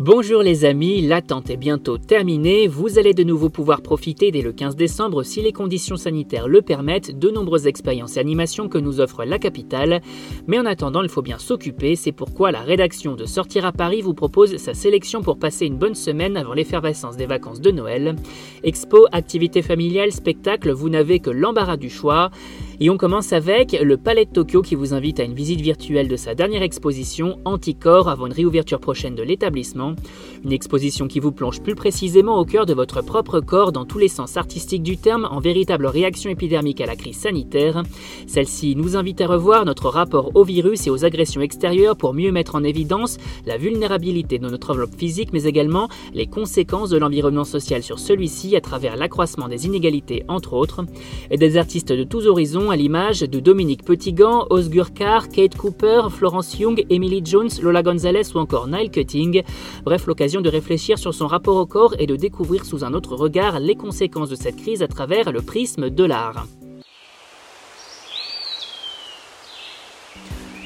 Bonjour les amis, l'attente est bientôt terminée. Vous allez de nouveau pouvoir profiter dès le 15 décembre, si les conditions sanitaires le permettent, de nombreuses expériences et animations que nous offre la capitale. Mais en attendant, il faut bien s'occuper. C'est pourquoi la rédaction de Sortir à Paris vous propose sa sélection pour passer une bonne semaine avant l'effervescence des vacances de Noël. Expo, activités familiales, spectacles, vous n'avez que l'embarras du choix. Et on commence avec le Palais de Tokyo qui vous invite à une visite virtuelle de sa dernière exposition, Anticorps, avant une réouverture prochaine de l'établissement. Une exposition qui vous plonge plus précisément au cœur de votre propre corps dans tous les sens artistiques du terme, en véritable réaction épidermique à la crise sanitaire. Celle-ci nous invite à revoir notre rapport au virus et aux agressions extérieures pour mieux mettre en évidence la vulnérabilité de notre enveloppe physique, mais également les conséquences de l'environnement social sur celui-ci à travers l'accroissement des inégalités, entre autres, et des artistes de tous horizons à l'image de Dominique Petitgan, Osgur Carr, Kate Cooper, Florence Young, Emily Jones, Lola Gonzalez ou encore Nile Cutting. Bref, l'occasion de réfléchir sur son rapport au corps et de découvrir sous un autre regard les conséquences de cette crise à travers le prisme de l'art.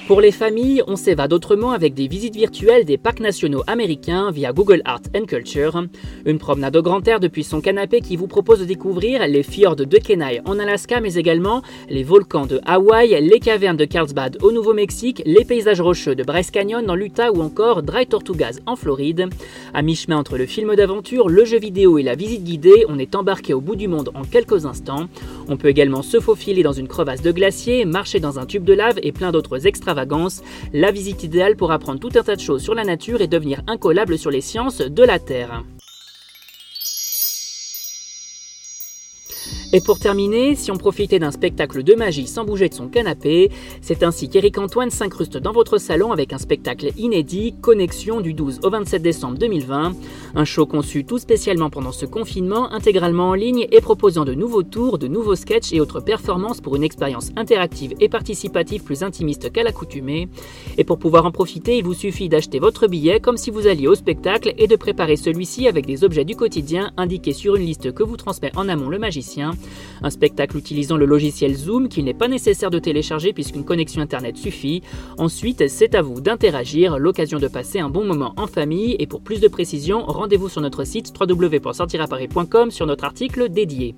Pour les familles, on s'évade autrement avec des visites virtuelles des parcs nationaux américains via Google Art and Culture. Une promenade au grand air depuis son canapé qui vous propose de découvrir les fjords de Kenai en Alaska, mais également les volcans de Hawaï, les cavernes de Carlsbad au Nouveau-Mexique, les paysages rocheux de Bryce Canyon dans l'Utah ou encore Dry Tortugas en Floride. À mi-chemin entre le film d'aventure, le jeu vidéo et la visite guidée, on est embarqué au bout du monde en quelques instants. On peut également se faufiler dans une crevasse de glacier, marcher dans un tube de lave et plein d'autres extravagances la visite idéale pour apprendre tout un tas de choses sur la nature et devenir incollable sur les sciences de la Terre. Et pour terminer, si on profitait d'un spectacle de magie sans bouger de son canapé, c'est ainsi qu'Éric Antoine s'incruste dans votre salon avec un spectacle inédit, Connexion du 12 au 27 décembre 2020. Un show conçu tout spécialement pendant ce confinement, intégralement en ligne et proposant de nouveaux tours, de nouveaux sketchs et autres performances pour une expérience interactive et participative plus intimiste qu'à l'accoutumée. Et pour pouvoir en profiter, il vous suffit d'acheter votre billet comme si vous alliez au spectacle et de préparer celui-ci avec des objets du quotidien indiqués sur une liste que vous transmet en amont le magicien. Un spectacle utilisant le logiciel Zoom qu'il n'est pas nécessaire de télécharger puisqu'une connexion Internet suffit. Ensuite, c'est à vous d'interagir, l'occasion de passer un bon moment en famille et pour plus de précisions, rendez-vous sur notre site www.sortiraparis.com sur notre article dédié.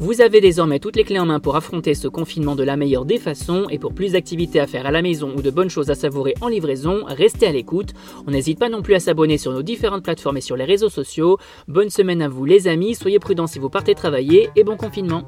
Vous avez désormais toutes les clés en main pour affronter ce confinement de la meilleure des façons et pour plus d'activités à faire à la maison ou de bonnes choses à savourer en livraison, restez à l'écoute. On n'hésite pas non plus à s'abonner sur nos différentes plateformes et sur les réseaux sociaux. Bonne semaine à vous les amis, soyez prudents si vous partez travailler et bon confinement.